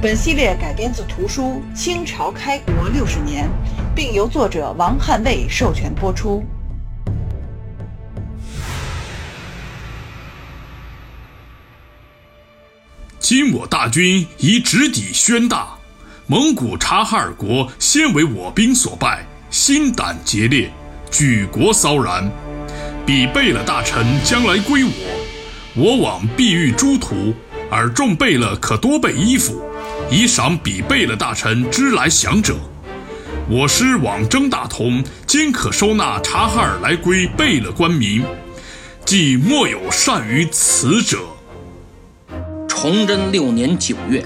本系列改编自图书《清朝开国六十年》，并由作者王汉卫授权播出。今我大军已直抵宣大，蒙古察哈尔国先为我兵所败，心胆竭裂，举国骚然。彼贝勒大臣将来归我，我往必遇诸途，而众贝勒可多备衣服，以赏彼贝勒大臣之来降者。我师往征大同，今可收纳察哈尔来归贝勒官民，即莫有善于此者。崇祯六年九月，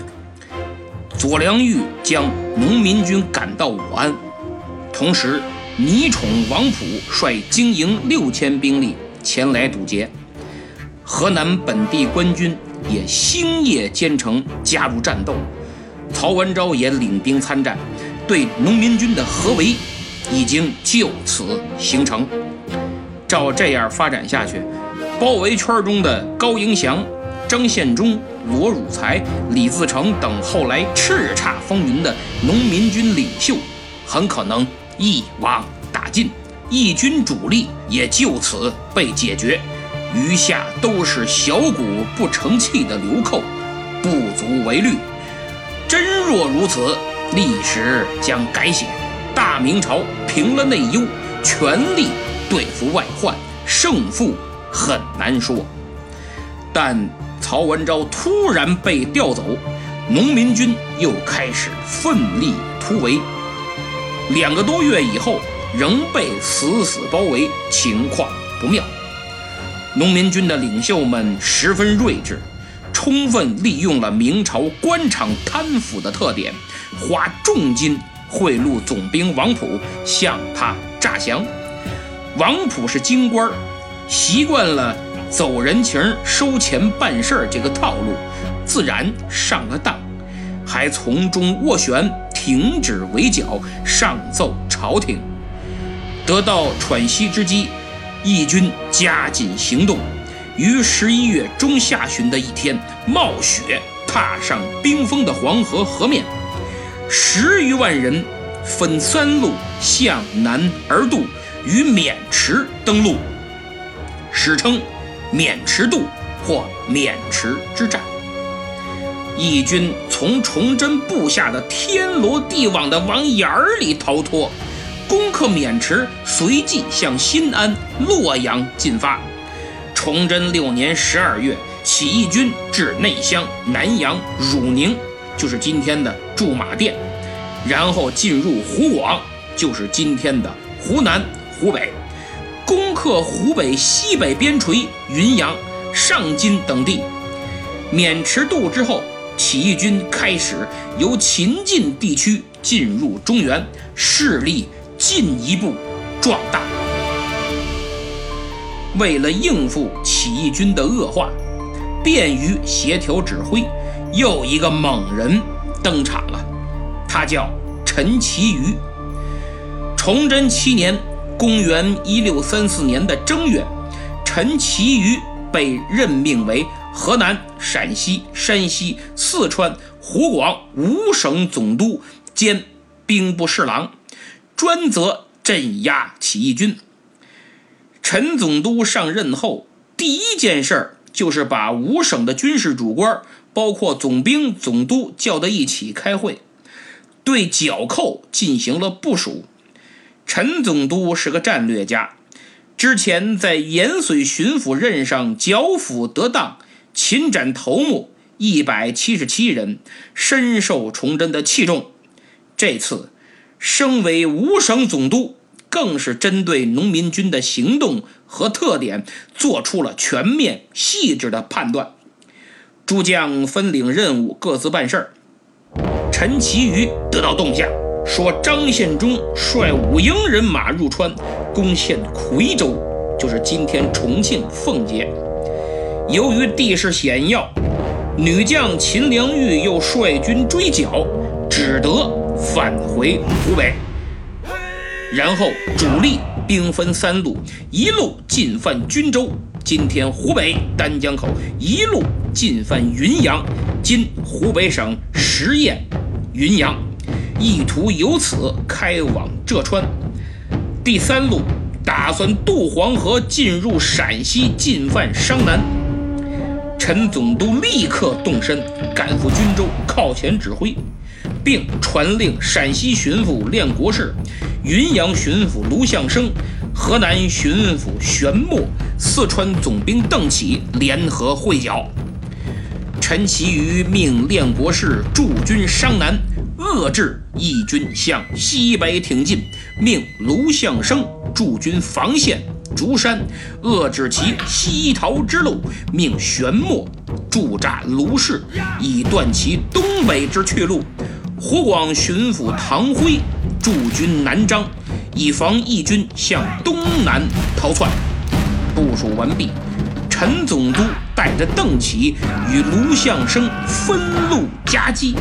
左良玉将农民军赶到武安，同时。倪宠、王普率精营六千兵力前来堵截，河南本地官军也星夜兼程加入战斗。曹文昭也领兵参战，对农民军的合围已经就此形成。照这样发展下去，包围圈中的高迎祥、张献忠、罗汝才、李自成等后来叱咤风云的农民军领袖，很可能。一网打尽，义军主力也就此被解决，余下都是小股不成器的流寇，不足为虑。真若如此，历史将改写，大明朝平了内忧，全力对付外患，胜负很难说。但曹文昭突然被调走，农民军又开始奋力突围。两个多月以后，仍被死死包围，情况不妙。农民军的领袖们十分睿智，充分利用了明朝官场贪腐的特点，花重金贿赂总兵王普，向他诈降。王普是京官，习惯了走人情、收钱办事这个套路，自然上了当，还从中斡旋。停止围剿，上奏朝廷。得到喘息之机，义军加紧行动，于十一月中下旬的一天，冒雪踏上冰封的黄河河面，十余万人分三路向南而渡，于渑池登陆，史称渑池渡或渑池之战。义军从崇祯布下的天罗地网的网眼儿里逃脱，攻克渑池，随即向新安、洛阳进发。崇祯六年十二月，起义军至内乡、南阳、汝宁，就是今天的驻马店，然后进入湖广，就是今天的湖南、湖北，攻克湖北西北边陲、云阳、上京等地。渑池渡之后。起义军开始由秦晋地区进入中原，势力进一步壮大。为了应付起义军的恶化，便于协调指挥，又一个猛人登场了。他叫陈其瑜。崇祯七年（公元1634年的正月），陈其瑜被任命为。河南、陕西、山西、四川、湖广五省总督兼兵部侍郎，专责镇压起义军。陈总督上任后，第一件事儿就是把五省的军事主官，包括总兵、总督叫到一起开会，对剿寇进行了部署。陈总督是个战略家，之前在延绥巡抚任上剿抚得当。擒斩头目一百七十七人，深受崇祯的器重。这次升为五省总督，更是针对农民军的行动和特点做出了全面细致的判断。诸将分领任务，各自办事儿。陈其余得到动向，说张献忠率五营人马入川，攻陷夔州，就是今天重庆奉节。由于地势险要，女将秦良玉又率军追剿，只得返回湖北。然后主力兵分三路，一路进犯均州（今天湖北丹江口），一路进犯云阳（今湖北省十堰云阳），意图由此开往浙川。第三路打算渡黄河进入陕西，进犯商南。陈总督立刻动身，赶赴均州，靠前指挥。并传令陕西巡抚练国士、云阳巡抚卢象升、河南巡抚玄默、四川总兵邓启联合会剿。陈其余命练国士驻军商南，遏制义军向西北挺进；命卢象升驻军防线竹山，遏制其西逃之路；命玄默驻扎卢氏，以断其东北之去路。湖广巡抚唐辉驻军南漳，以防义军向东南逃窜。部署完毕，陈总督带着邓启与卢象升分路夹击，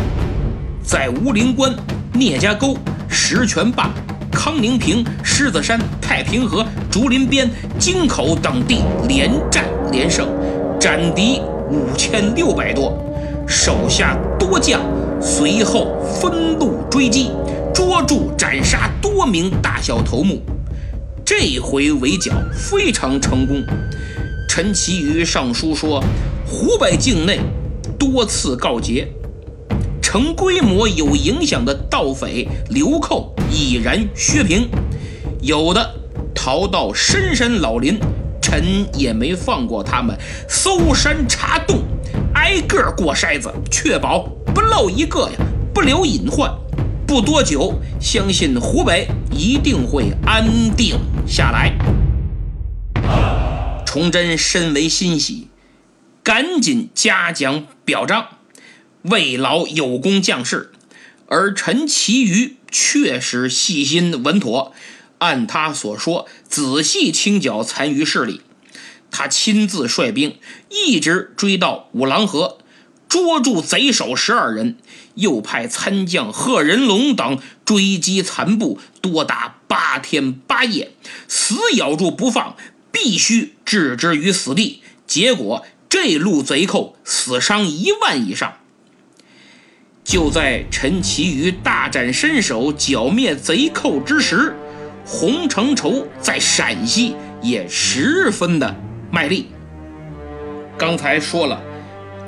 在吴林关、聂家沟、石泉坝、康宁坪、狮子山、太平河、竹林边、京口等地连战连胜，斩敌五千六百多，手下多将。随后分路追击，捉住斩杀多名大小头目。这回围剿非常成功。陈其余上书说，湖北境内多次告捷，成规模有影响的盗匪流寇已然削平，有的逃到深山老林，臣也没放过他们，搜山查洞，挨个过筛子，确保。不漏一个呀，不留隐患。不多久，相信湖北一定会安定下来。崇祯深为欣喜，赶紧嘉奖表彰，慰劳有功将士。而陈其余确实细心稳妥，按他所说，仔细清剿残余势力。他亲自率兵，一直追到五郎河。捉住贼首十二人，又派参将贺仁龙等追击残部，多达八天八夜，死咬住不放，必须置之于死地。结果这路贼寇死伤一万以上。就在陈其余大展身手剿灭贼寇之时，洪承畴在陕西也十分的卖力。刚才说了。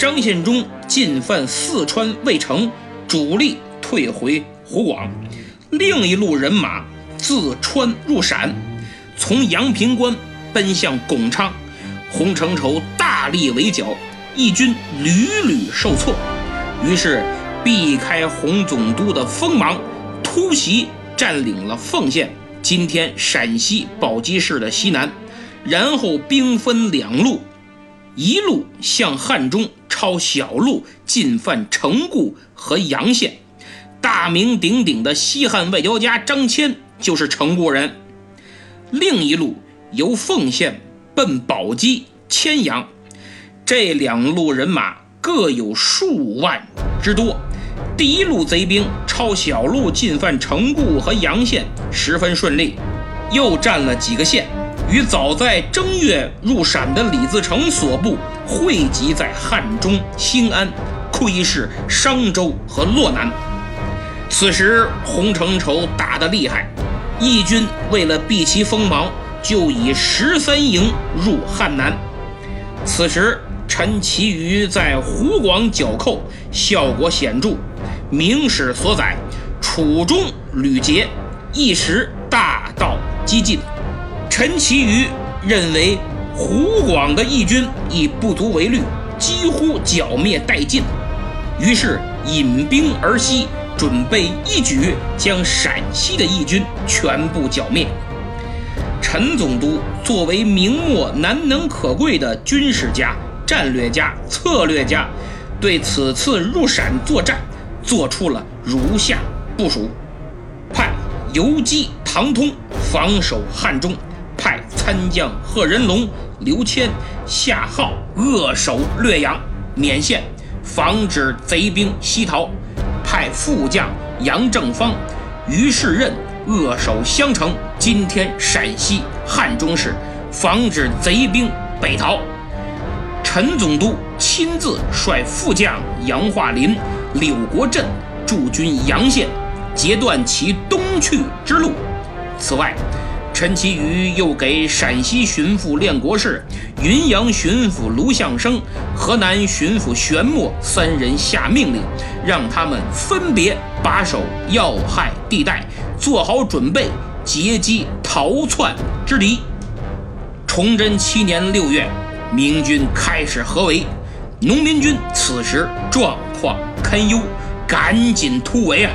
张献忠进犯四川渭城，主力退回湖广，另一路人马自川入陕，从阳平关奔向巩昌。洪承畴大力围剿，义军屡屡受挫，于是避开洪总督的锋芒，突袭占领了凤县（今天陕西宝鸡市的西南），然后兵分两路，一路向汉中。抄小路进犯城固和阳县，大名鼎鼎的西汉外交家张骞就是城固人。另一路由凤县奔宝鸡、千阳，这两路人马各有数万之多。第一路贼兵抄小路进犯城固和阳县，十分顺利，又占了几个县。与早在正月入陕的李自成所部汇集在汉中、兴安、窥视商州和洛南。此时洪承畴打得厉害，义军为了避其锋芒，就以十三营入汉南。此时陈其余在湖广剿寇，效果显著。《明史》所载，楚中屡捷，一时大道激进。陈其余认为湖广的义军已不足为虑，几乎剿灭殆尽，于是引兵而西，准备一举将陕西的义军全部剿灭。陈总督作为明末难能可贵的军事家、战略家、策略家，对此次入陕作战做出了如下部署：派游击唐通防守汉中，参将贺人龙、刘谦下号扼守略阳、勉县，防止贼兵西逃；派副将杨正方、于世任扼守襄城（今天陕西汉中市），防止贼兵北逃。陈总督亲自率副将杨化林、柳国镇驻军阳县，截断其东去之路。此外，陈其瑜又给陕西巡抚练国士、云阳巡抚卢象升、河南巡抚玄默三人下命令，让他们分别把守要害地带，做好准备截击逃窜之敌。崇祯七年六月。明军开始合围，农民军此时状况堪忧，赶紧突围啊！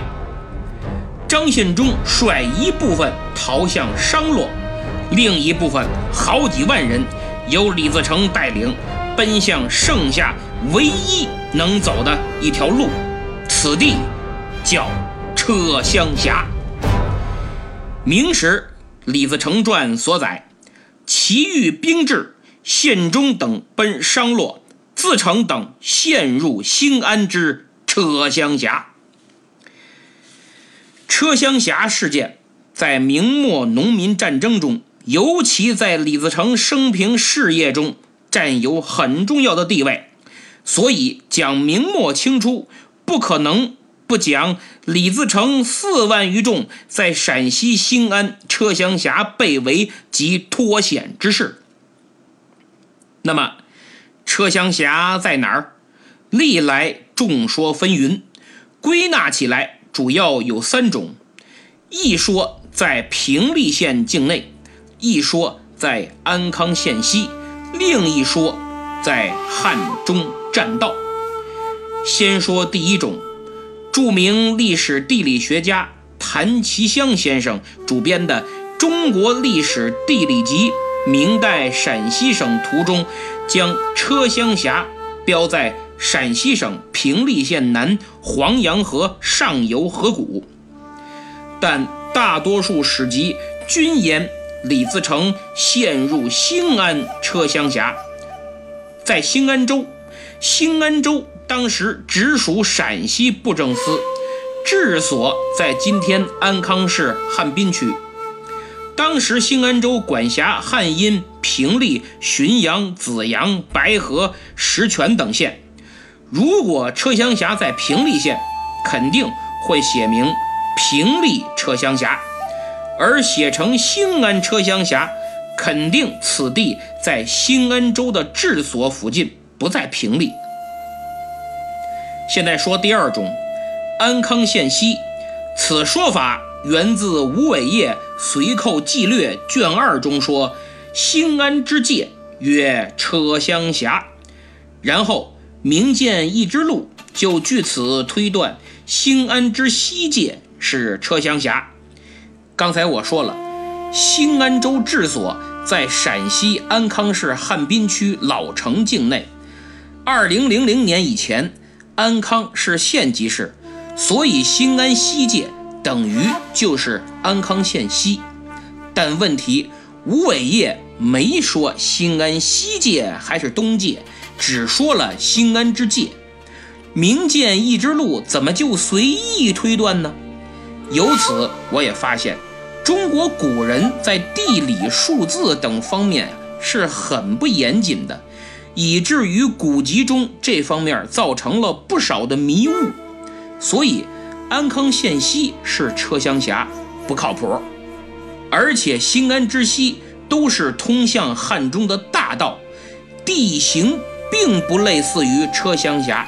张献忠率一部分逃向商洛，另一部分好几万人由李自成带领，奔向剩下唯一能走的一条路，此地叫车厢峡。《明史·李自成传》所载，其余兵至。献忠等奔商洛，自成等陷入兴安之车厢峡。车厢峡事件在明末农民战争中，尤其在李自成生平事业中占有很重要的地位。所以讲明末清初，不可能不讲李自成四万余众在陕西兴安车厢峡被围及脱险之事。那么，车厢峡在哪儿？历来众说纷纭，归纳起来主要有三种：一说在平利县境内，一说在安康县西，另一说在汉中栈道。先说第一种，著名历史地理学家谭其骧先生主编的《中国历史地理集》。明代陕西省图中，将车厢峡标在陕西省平利县南黄洋河上游河谷，但大多数史籍均言李自成陷入兴安车厢峡，在兴安州。兴安州当时直属陕西布政司，治所在今天安康市汉滨区。当时兴安州管辖汉阴、平利、浔阳、紫阳、白河、石泉等县。如果车厢峡在平利县，肯定会写明平利车厢峡；而写成兴安车厢峡，肯定此地在兴安州的治所附近，不在平利。现在说第二种，安康县西，此说法。源自吴伟业《随寇纪略》卷二中说：“兴安之界曰车厢峡。”然后明鉴一之路就据此推断，兴安之西界是车厢峡。刚才我说了，兴安州治所在陕西安康市汉滨区老城境内。二零零零年以前，安康是县级市，所以兴安西界。等于就是安康县西，但问题吴伟业没说兴安西界还是东界，只说了兴安之界。明鉴一之路怎么就随意推断呢？由此我也发现，中国古人在地理、数字等方面是很不严谨的，以至于古籍中这方面造成了不少的迷雾，所以。安康县西是车厢峡，不靠谱。而且兴安之西都是通向汉中的大道，地形并不类似于车厢峡。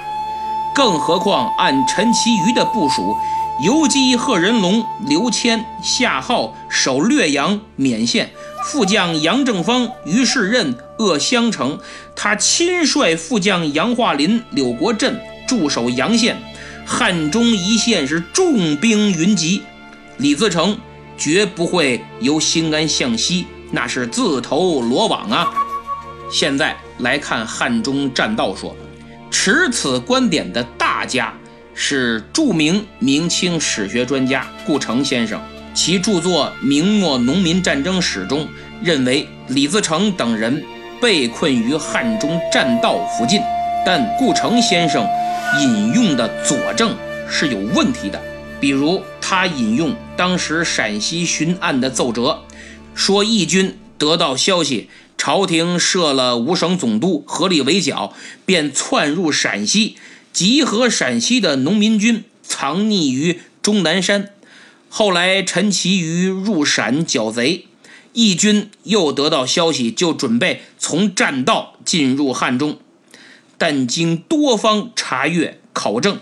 更何况按陈其余的部署，游击贺人龙、刘谦下号守略阳、勉县，副将杨正方、于世任扼襄城，他亲率副将杨化林、柳国振驻守阳县。汉中一线是重兵云集，李自成绝不会由兴安向西，那是自投罗网啊！现在来看汉中栈道说，持此观点的大家是著名明清史学专家顾城先生，其著作《明末农民战争史》中认为李自成等人被困于汉中栈道附近，但顾城先生引用的佐证是有问题的，比如他引用当时陕西巡按的奏折，说义军得到消息。朝廷设了五省总督，合力围剿，便窜入陕西，集合陕西的农民军，藏匿于终南山。后来陈其瑜入陕剿贼，义军又得到消息，就准备从栈道进入汉中。但经多方查阅考证，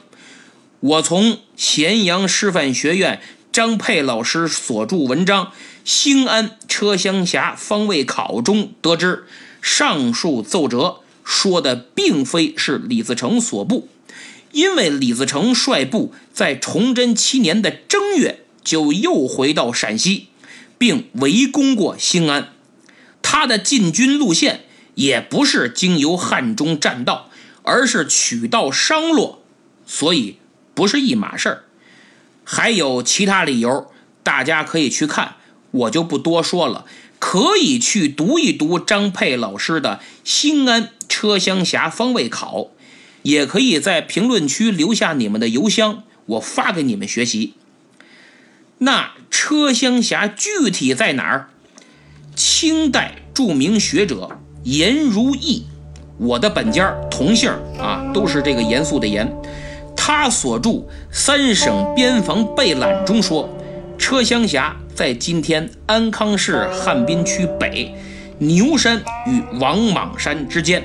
我从咸阳师范学院张佩老师所著文章。兴安车厢峡方位考中得知，上述奏折说的并非是李自成所部，因为李自成率部在崇祯七年的正月就又回到陕西，并围攻过兴安，他的进军路线也不是经由汉中栈道，而是取道商洛，所以不是一码事儿。还有其他理由，大家可以去看。我就不多说了，可以去读一读张佩老师的《兴安车厢峡方位考》，也可以在评论区留下你们的邮箱，我发给你们学习。那车厢峡具体在哪儿？清代著名学者颜如义，我的本家同姓啊，都是这个严肃的严。他所著《三省边防备览》中说，车厢峡。在今天安康市汉滨区北牛山与王莽山之间，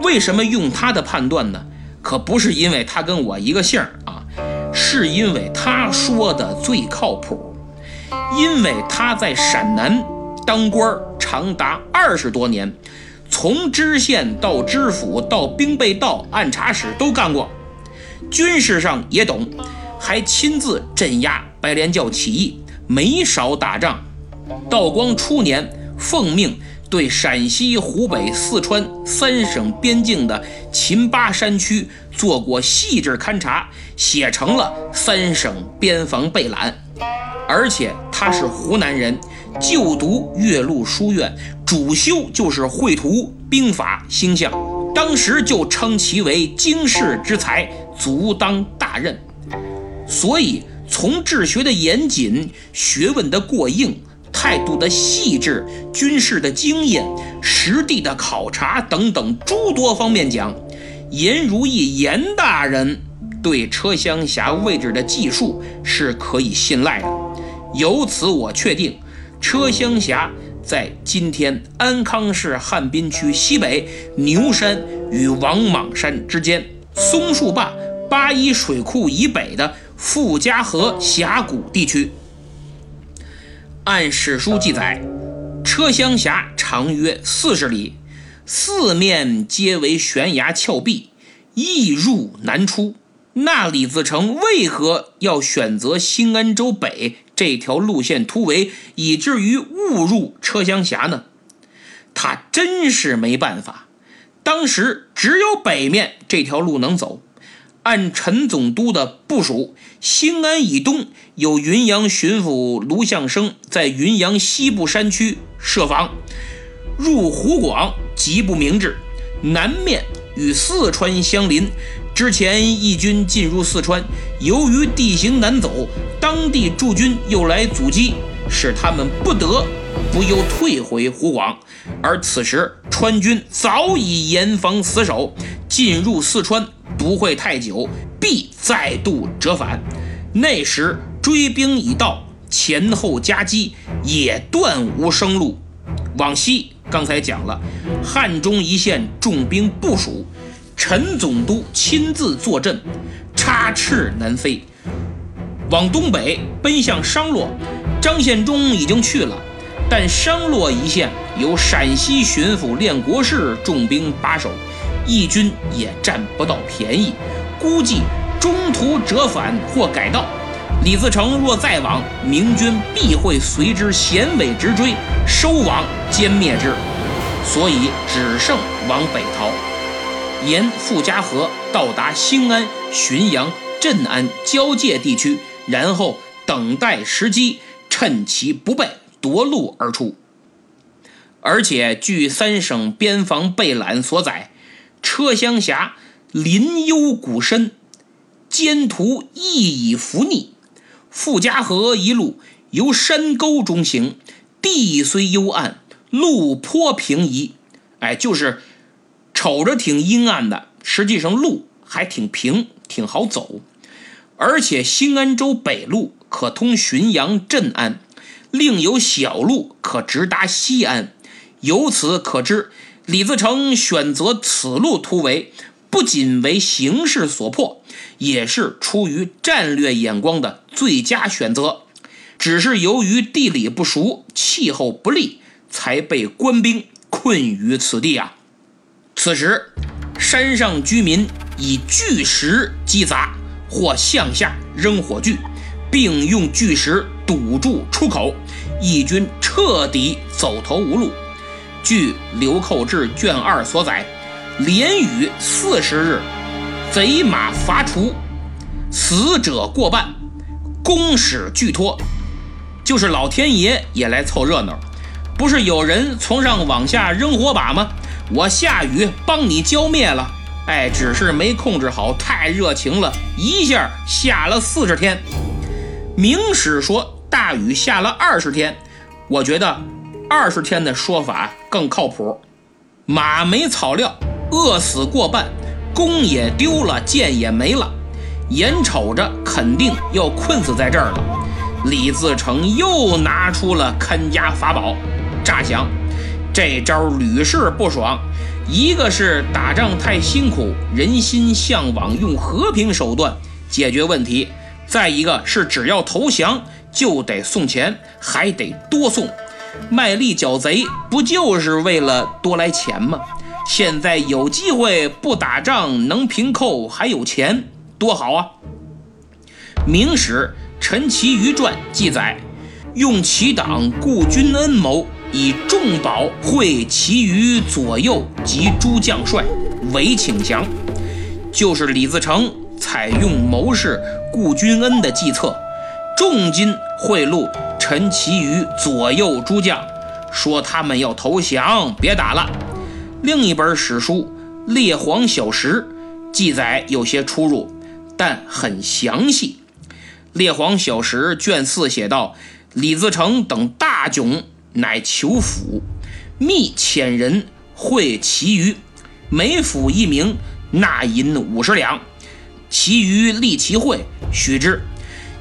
为什么用他的判断呢？可不是因为他跟我一个姓啊，是因为他说的最靠谱。因为他在陕南当官长达二十多年，从知县到知府到兵备道按察使都干过，军事上也懂，还亲自镇压白莲教起义。没少打仗，道光初年奉命对陕西、湖北、四川三省边境的秦巴山区做过细致勘察，写成了《三省边防备览》。而且他是湖南人，就读岳麓书院，主修就是绘图、兵法、星象，当时就称其为经世之才，足当大任。所以。从治学的严谨、学问的过硬、态度的细致、军事的经验、实地的考察等等诸多方面讲，严如意严大人对车厢峡位置的记述是可以信赖的。由此我确定，车厢峡在今天安康市汉滨区西北牛山与王莽山之间，松树坝八一水库以北的。傅家河峡谷地区，按史书记载，车厢峡长约四十里，四面皆为悬崖峭壁，易入难出。那李自成为何要选择兴安州北这条路线突围，以至于误入车厢峡呢？他真是没办法，当时只有北面这条路能走。按陈总督的部署，兴安以东有云阳巡抚卢相生在云阳西部山区设防，入湖广极不明智。南面与四川相邻，之前义军进入四川，由于地形难走，当地驻军又来阻击，使他们不得不又退回湖广。而此时川军早已严防死守，进入四川。不会太久，必再度折返。那时追兵已到，前后夹击，也断无生路。往西，刚才讲了，汉中一线重兵部署，陈总督亲自坐镇，插翅难飞。往东北奔向商洛，张献忠已经去了，但商洛一线由陕西巡抚练国士重兵把守。义军也占不到便宜，估计中途折返或改道。李自成若再往，明军必会随之衔尾直追，收网歼灭之。所以只剩往北逃，沿傅家河到达兴安、浔阳、镇安交界地区，然后等待时机，趁其不备夺路而出。而且据三省边防备览所载，车厢狭，林幽谷深，艰途亦以伏逆。傅家河一路由山沟中行，地虽幽暗，路颇平移。哎，就是瞅着挺阴暗的，实际上路还挺平，挺好走。而且兴安州北路可通浔阳、镇安，另有小路可直达西安。由此可知，李自成选择此路突围，不仅为形势所迫，也是出于战略眼光的最佳选择。只是由于地理不熟，气候不利，才被官兵困于此地啊。此时，山上居民以巨石击砸，或向下扔火炬，并用巨石堵住出口，义军彻底走投无路。据《流寇志》卷二所载，连雨四十日，贼马伐除，死者过半，公使俱脱。就是老天爷也来凑热闹，不是有人从上往下扔火把吗？我下雨帮你浇灭了。哎，只是没控制好，太热情了，一下下了四十天。明史说大雨下了二十天，我觉得。二十天的说法更靠谱，马没草料，饿死过半，弓也丢了，箭也没了，眼瞅着肯定要困死在这儿了。李自成又拿出了看家法宝，诈降。这招屡试不爽，一个是打仗太辛苦，人心向往用和平手段解决问题；再一个是只要投降就得送钱，还得多送。卖力剿贼，不就是为了多来钱吗？现在有机会不打仗，能平寇，还有钱，多好啊！《明史·陈其余传》记载，用其党顾君恩谋，以重宝会其余左右及诸将帅，为请降。就是李自成采用谋士顾君恩的计策，重金贿赂。陈其余左右诸将说：“他们要投降，别打了。”另一本史书《列皇小石》记载有些出入，但很详细。《列皇小石》卷四写道：“李自成等大窘，乃求府，密遣人会其余，每府一名，纳银五十两。其余立其会，许之。”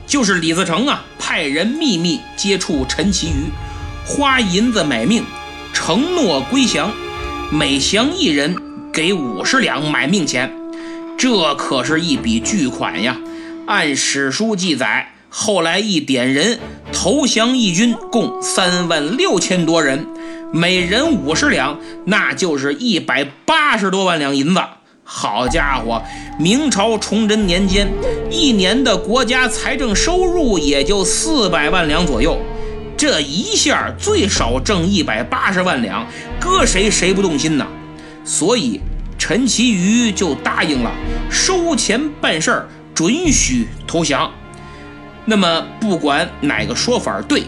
就是李自成啊，派人秘密接触陈其余，花银子买命，承诺归降，每降一人给五十两买命钱，这可是一笔巨款呀！按史书记载，后来一点人投降义军，共三万六千多人，每人五十两，那就是一百八十多万两银子。好家伙，明朝崇祯年间，一年的国家财政收入也就四百万两左右，这一下最少挣一百八十万两，搁谁谁不动心呢？所以陈其余就答应了，收钱办事儿，准许投降。那么不管哪个说法对，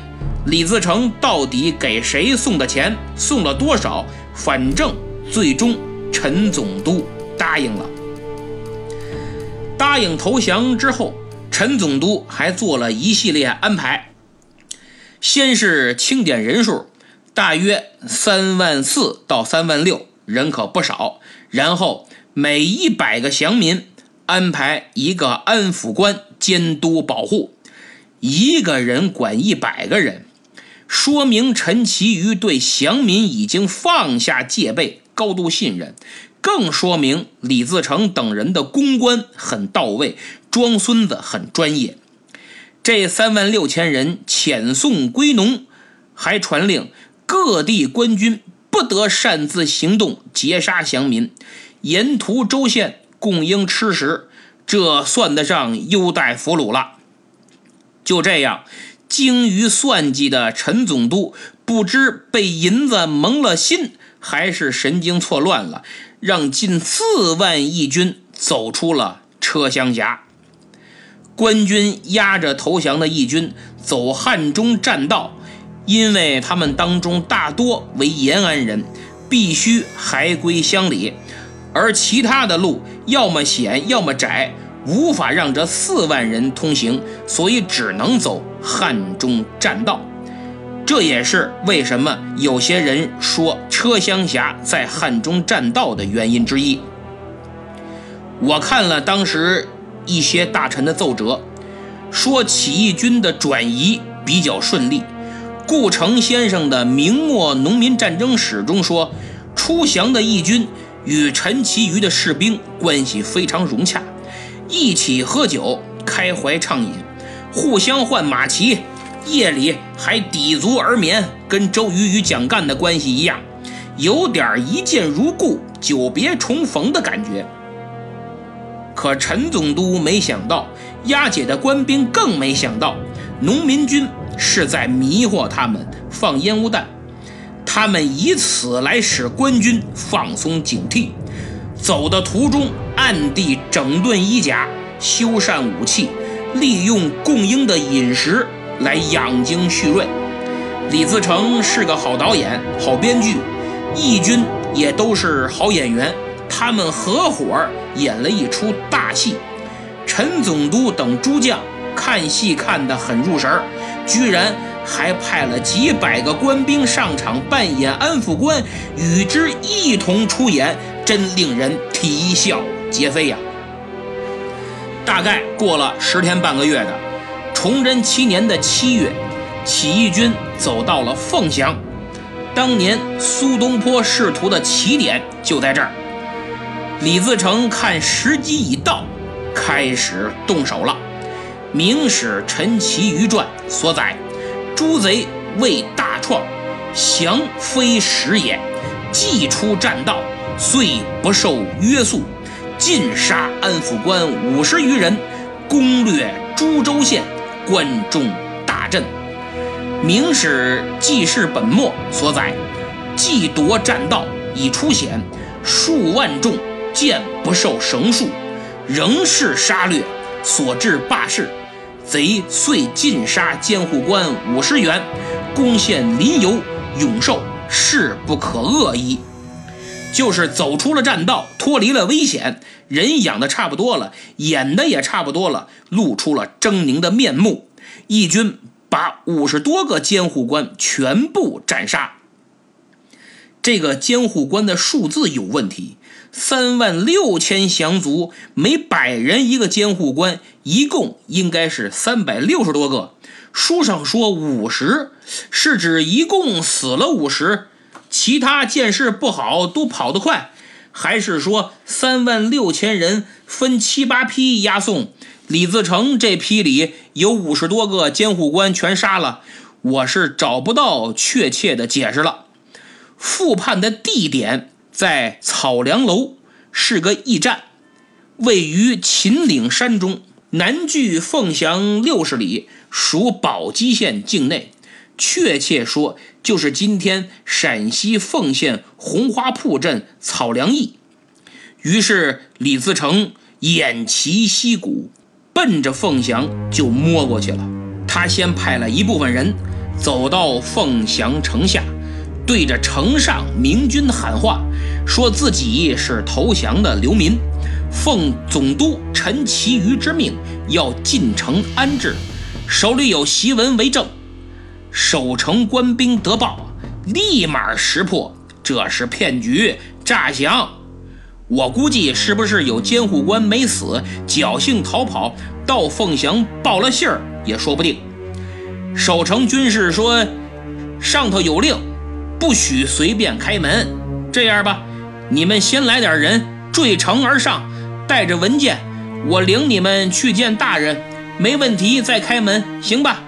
李自成到底给谁送的钱，送了多少，反正最终陈总督。答应了。答应投降之后，陈总督还做了一系列安排。先是清点人数，大约三万四到三万六，人可不少。然后每一百个降民安排一个安抚官监督保护，一个人管一百个人，说明陈其余对降民已经放下戒备，高度信任。更说明李自成等人的公关很到位，装孙子很专业。这三万六千人遣送归农，还传令各地官军不得擅自行动劫杀降民，沿途州县供应吃食，这算得上优待俘虏了。就这样，精于算计的陈总督不知被银子蒙了心，还是神经错乱了。让近四万义军走出了车厢峡。官军押着投降的义军走汉中栈道，因为他们当中大多为延安人，必须还归乡里，而其他的路要么险，要么窄，无法让这四万人通行，所以只能走汉中栈道。这也是为什么有些人说车厢峡在汉中占道的原因之一。我看了当时一些大臣的奏折，说起义军的转移比较顺利。顾城先生的《明末农民战争史》中说，出降的义军与陈其余的士兵关系非常融洽，一起喝酒、开怀畅饮，互相换马骑，夜里还抵足而眠，跟周瑜与蒋干的关系一样，有点一见如故、久别重逢的感觉。可陈总督没想到，押解的官兵更没想到，农民军是在迷惑他们，放烟雾弹。他们以此来使官军放松警惕，走的途中暗地整顿衣甲，修缮武器，利用供应的饮食来养精蓄锐。李自成是个好导演、好编剧，义军也都是好演员。他们合伙演了一出大戏，陈总督等诸将看戏看得很入神居然还派了几百个官兵上场扮演安抚官，与之一同出演，真令人啼笑皆非呀！大概过了十天半个月的崇祯七年的七月，起义军走到了凤翔，当年苏东坡仕途的起点就在这儿。李自成看时机已到，开始动手了。《明史·陈其余传》所载：诸贼为大创，降非时也。既出栈道，遂不受约束，尽杀安抚官五十余人，攻略株洲县，关中大震。《明史记事本末》所载：既夺栈道，已出险，数万众。见不受绳束，仍是杀掠，所致罢市。贼遂尽杀监护官五十员，攻陷临游、永寿，势不可遏矣。就是走出了栈道，脱离了危险，人养的差不多了，演的也差不多了，露出了狰狞的面目。义军把五十多个监护官全部斩杀。这个监护官的数字有问题。三万六千降卒，每百人一个监护官，一共应该是三百六十多个。书上说五十，是指一共死了五十，其他见势不好都跑得快，还是说三万六千人分七八批押送？李自成这批里有五十多个监护官全杀了，我是找不到确切的解释了。复判的地点。在草梁楼是个驿站，位于秦岭山中，南距凤翔六十里，属宝鸡县境内。确切说，就是今天陕西凤县红花铺镇草梁驿。于是李自成偃旗息鼓，奔着凤翔就摸过去了。他先派了一部分人走到凤翔城下。对着城上明军喊话，说自己是投降的流民，奉总督陈其余之命要进城安置，手里有檄文为证。守城官兵得报，立马识破，这是骗局诈降。我估计是不是有监护官没死，侥幸逃跑到凤翔报了信儿也说不定。守城军士说，上头有令。不许随便开门。这样吧，你们先来点人坠城而上，带着文件，我领你们去见大人，没问题再开门，行吧？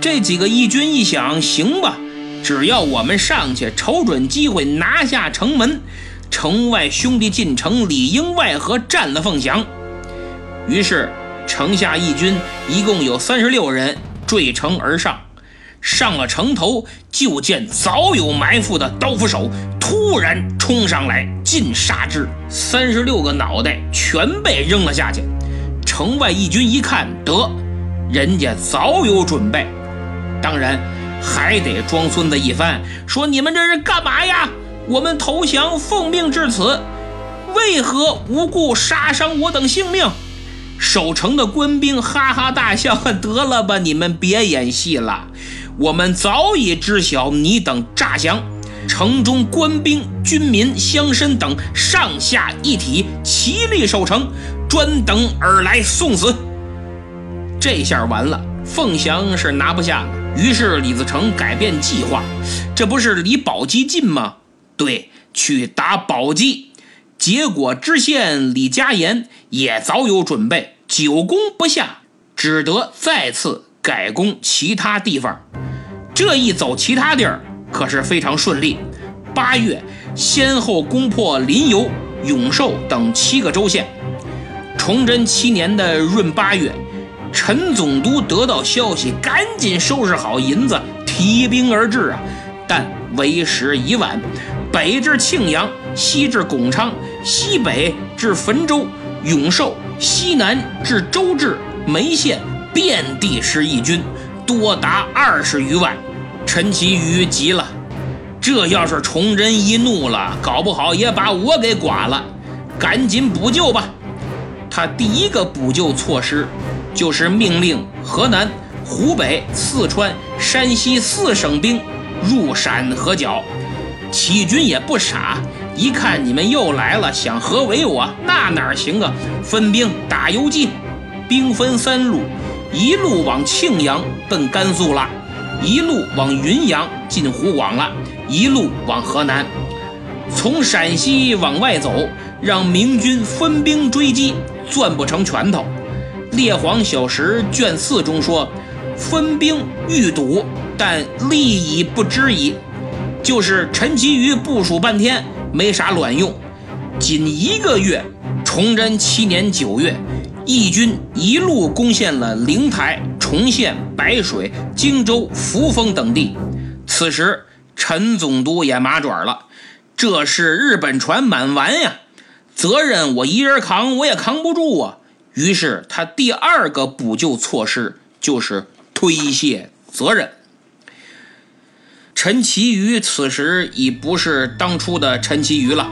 这几个义军一想，行吧，只要我们上去，瞅准机会拿下城门，城外兄弟进城里应外合，占了凤翔。于是城下义军一共有三十六人坠城而上。上了城头，就见早有埋伏的刀斧手突然冲上来，尽杀之，三十六个脑袋全被扔了下去。城外义军一看，得，人家早有准备，当然还得装孙子一番，说你们这是干嘛呀？我们投降，奉命至此，为何无故杀伤我等性命？守城的官兵哈哈大笑，得了吧，你们别演戏了。我们早已知晓你等诈降，城中官兵、军民、乡绅等上下一体，齐力守城，专等尔来送死。这下完了，凤翔是拿不下了。于是李自成改变计划，这不是离宝鸡近吗？对，去打宝鸡。结果知县李家言也早有准备，久攻不下，只得再次改攻其他地方。这一走其他地儿可是非常顺利。八月，先后攻破临游、永寿等七个州县。崇祯七年的闰八月，陈总督得到消息，赶紧收拾好银子，提兵而至啊！但为时已晚，北至庆阳，西至巩昌。西北至汾州、永寿，西南至周至、眉县，遍地是义军，多达二十余万。陈其瑜急了，这要是崇祯一怒了，搞不好也把我给剐了。赶紧补救吧！他第一个补救措施，就是命令河南、湖北、四川、山西四省兵入陕合剿。起义军也不傻。一看你们又来了，想合围我，那哪行啊？分兵打游击，兵分三路，一路往庆阳奔甘肃了，一路往云阳进湖广了，一路往河南。从陕西往外走，让明军分兵追击，攥不成拳头。《列皇小石》卷四中说：“分兵欲堵，但利已不知矣。”就是陈其瑜部署半天。没啥卵用，仅一个月，崇祯七年九月，义军一路攻陷了灵台、崇县、白水、荆州、扶风等地。此时，陈总督也麻爪了，这是日本船满完呀，责任我一人扛，我也扛不住啊。于是，他第二个补救措施就是推卸责任。陈其瑜此时已不是当初的陈其瑜了，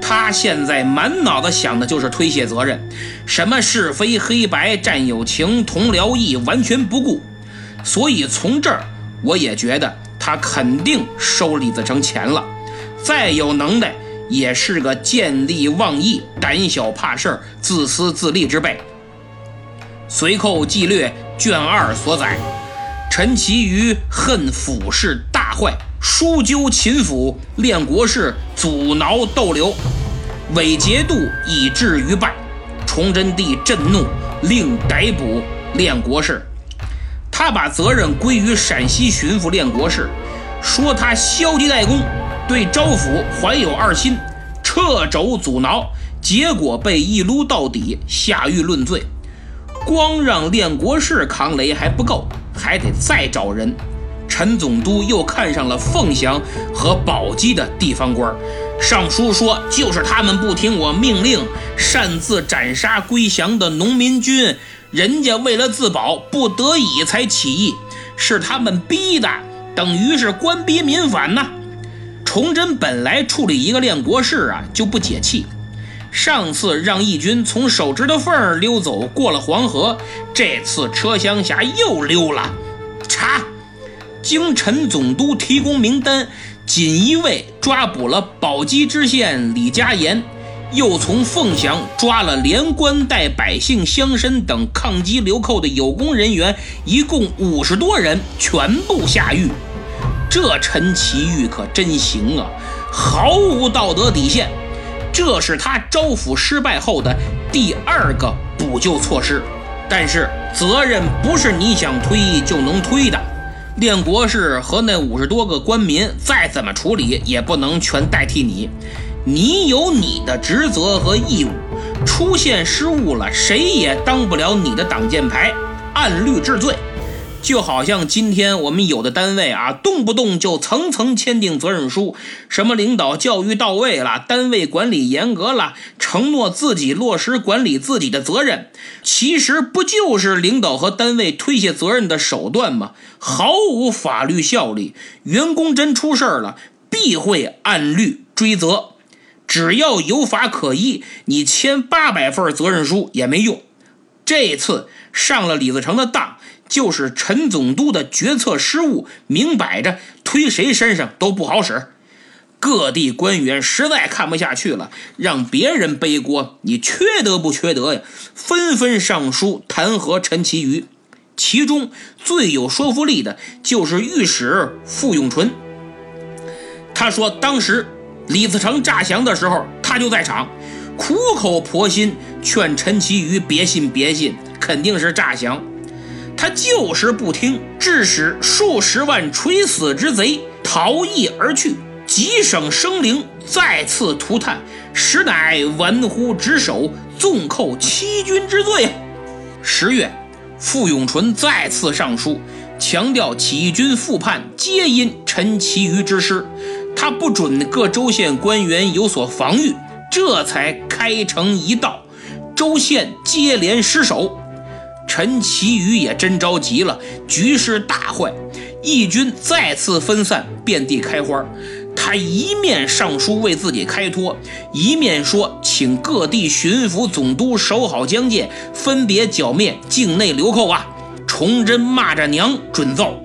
他现在满脑子想的就是推卸责任，什么是非黑白、战友情、同僚义，完全不顾。所以从这儿，我也觉得他肯定收李自成钱了。再有能耐，也是个见利忘义、胆小怕事儿、自私自利之辈。随寇纪略卷二所载，陈其瑜恨府事。大坏，疏纠秦府，练国事，阻挠逗留，伪节度以至于败。崇祯帝震怒，令逮捕练国事。他把责任归于陕西巡抚练国事，说他消极怠工，对招抚怀有二心，掣肘阻挠，结果被一撸到底，下狱论罪。光让练国士扛雷还不够，还得再找人。陈总督又看上了凤翔和宝鸡的地方官，上书说就是他们不听我命令，擅自斩杀归降的农民军，人家为了自保不得已才起义，是他们逼的，等于是官逼民反呐。崇祯本来处理一个练国事啊就不解气，上次让义军从手指头缝溜走过了黄河，这次车厢侠又溜了，查。经陈总督提供名单，锦衣卫抓捕了宝鸡知县李家言，又从凤翔抓了连官带百姓乡绅等抗击流寇的有功人员，一共五十多人，全部下狱。这陈其玉可真行啊，毫无道德底线。这是他招抚失败后的第二个补救措施。但是责任不是你想推就能推的。练国事和那五十多个官民再怎么处理，也不能全代替你。你有你的职责和义务，出现失误了，谁也当不了你的挡箭牌，按律治罪。就好像今天我们有的单位啊，动不动就层层签订责任书，什么领导教育到位了，单位管理严格了，承诺自己落实管理自己的责任，其实不就是领导和单位推卸责任的手段吗？毫无法律效力。员工真出事儿了，必会按律追责。只要有法可依，你签八百份责任书也没用。这次上了李自成的当。就是陈总督的决策失误，明摆着推谁身上都不好使。各地官员实在看不下去了，让别人背锅，你缺德不缺德呀？纷纷上书弹劾陈其瑜。其中最有说服力的就是御史傅永纯。他说，当时李自成诈降的时候，他就在场，苦口婆心劝陈其瑜别信别信，肯定是诈降。他就是不听，致使数十万垂死之贼逃逸而去，几省生灵再次涂炭，实乃玩忽职守，纵扣欺君之罪。十月，傅永纯再次上书，强调起义军复叛皆因陈其瑜之师，他不准各州县官员有所防御，这才开城一道，州县接连失守。陈其瑜也真着急了，局势大坏，义军再次分散，遍地开花。他一面上书为自己开脱，一面说请各地巡抚总督守好疆界，分别剿灭境内流寇啊！崇祯骂着娘准奏，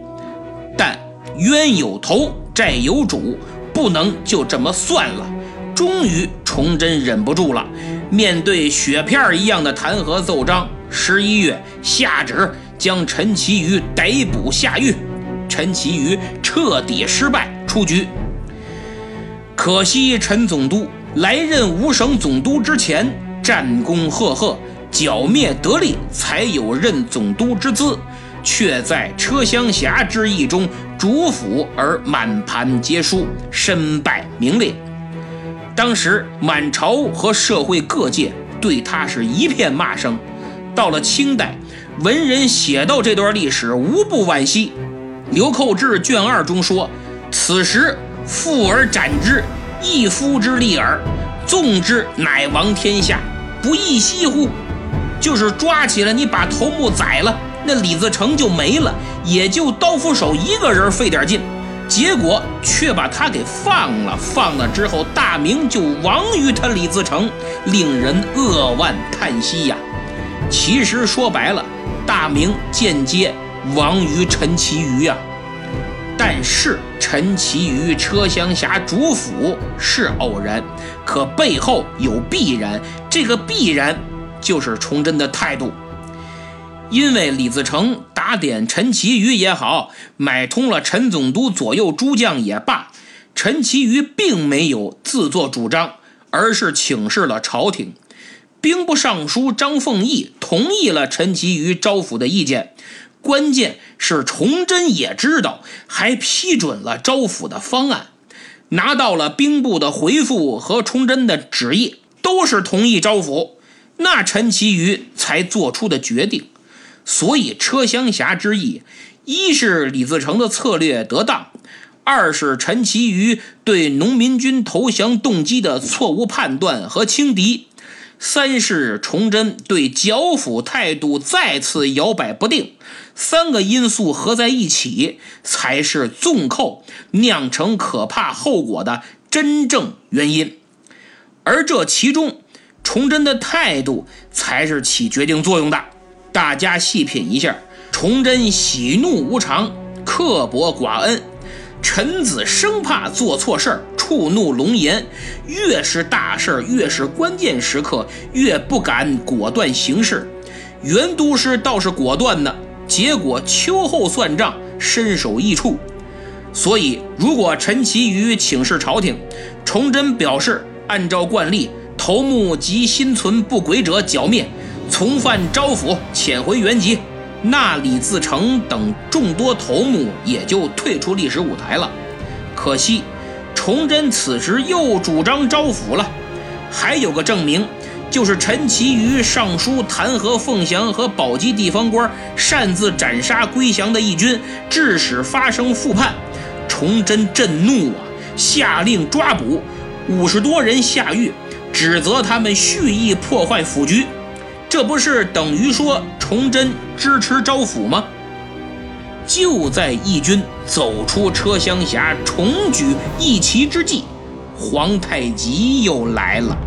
但冤有头债有主，不能就这么算了。终于，崇祯忍不住了，面对雪片一样的弹劾奏章。十一月下旨将陈其瑜逮捕下狱，陈其瑜彻底失败出局。可惜陈总督来任五省总督之前战功赫赫，剿灭得力，才有任总督之资，却在车厢峡之役中主辅而满盘皆输，身败名裂。当时满朝和社会各界对他是一片骂声。到了清代，文人写到这段历史，无不惋惜。《刘寇志》卷二中说：“此时复而斩之，一夫之力耳；纵之，乃亡天下，不亦惜乎？”就是抓起来你把头目宰了，那李自成就没了，也就刀斧手一个人费点劲，结果却把他给放了。放了之后，大明就亡于他李自成，令人扼腕叹息呀。其实说白了，大明间接亡于陈其瑜呀。但是陈其瑜车厢峡主府是偶然，可背后有必然。这个必然就是崇祯的态度。因为李自成打点陈其瑜也好，买通了陈总督左右诸将也罢，陈其瑜并没有自作主张，而是请示了朝廷。兵部尚书张凤义同意了陈其瑜招抚的意见，关键是崇祯也知道，还批准了招抚的方案，拿到了兵部的回复和崇祯的旨意，都是同意招抚，那陈其瑜才做出的决定。所以车厢侠之意，一是李自成的策略得当，二是陈其瑜对农民军投降动机的错误判断和轻敌。三是崇祯对剿抚态度再次摇摆不定，三个因素合在一起，才是纵寇酿成可怕后果的真正原因。而这其中，崇祯的态度才是起决定作用的。大家细品一下，崇祯喜怒无常，刻薄寡恩。臣子生怕做错事儿，触怒龙颜。越是大事儿，越是关键时刻，越不敢果断行事。袁都师倒是果断的，结果秋后算账，身首异处。所以，如果陈其瑜请示朝廷，崇祯表示按照惯例，头目及心存不轨者剿灭，从犯招抚遣回原籍。那李自成等众多头目也就退出历史舞台了。可惜，崇祯此时又主张招抚了。还有个证明，就是陈其瑜上书弹劾凤翔和宝鸡地方官擅自斩杀归降的义军，致使发生复叛。崇祯震怒啊，下令抓捕五十多人下狱，指责他们蓄意破坏府局。这不是等于说崇祯支持招抚吗？就在义军走出车厢峡，重举义旗之际，皇太极又来了。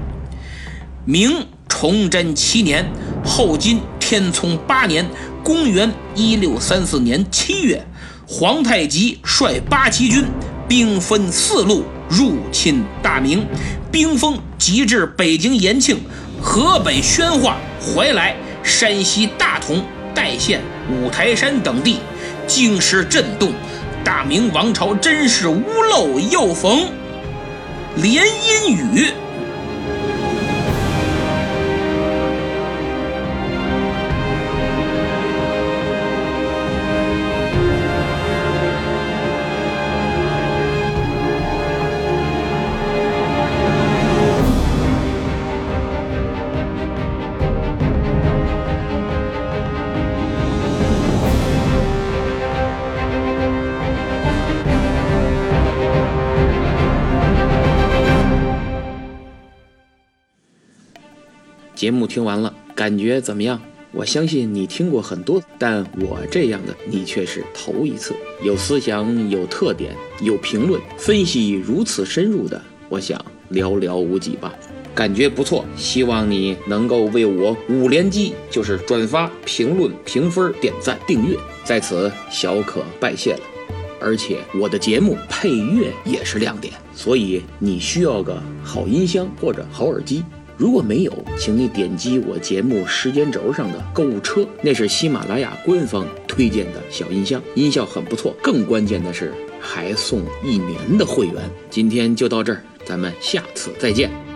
明崇祯七年，后金天聪八年，公元一六三四年七月，皇太极率八旗军兵分四路入侵大明，兵锋急至北京延庆、河北宣化。怀来、山西大同、代县、五台山等地，惊世震动，大明王朝真是屋漏又逢连阴雨。节目听完了，感觉怎么样？我相信你听过很多，但我这样的你却是头一次。有思想、有特点、有评论、分析如此深入的，我想寥寥无几吧。感觉不错，希望你能够为我五连击，就是转发、评论、评分、点赞、订阅，在此小可拜谢了。而且我的节目配乐也是亮点，所以你需要个好音箱或者好耳机。如果没有，请你点击我节目时间轴上的购物车，那是喜马拉雅官方推荐的小音箱，音效很不错。更关键的是，还送一年的会员。今天就到这儿，咱们下次再见。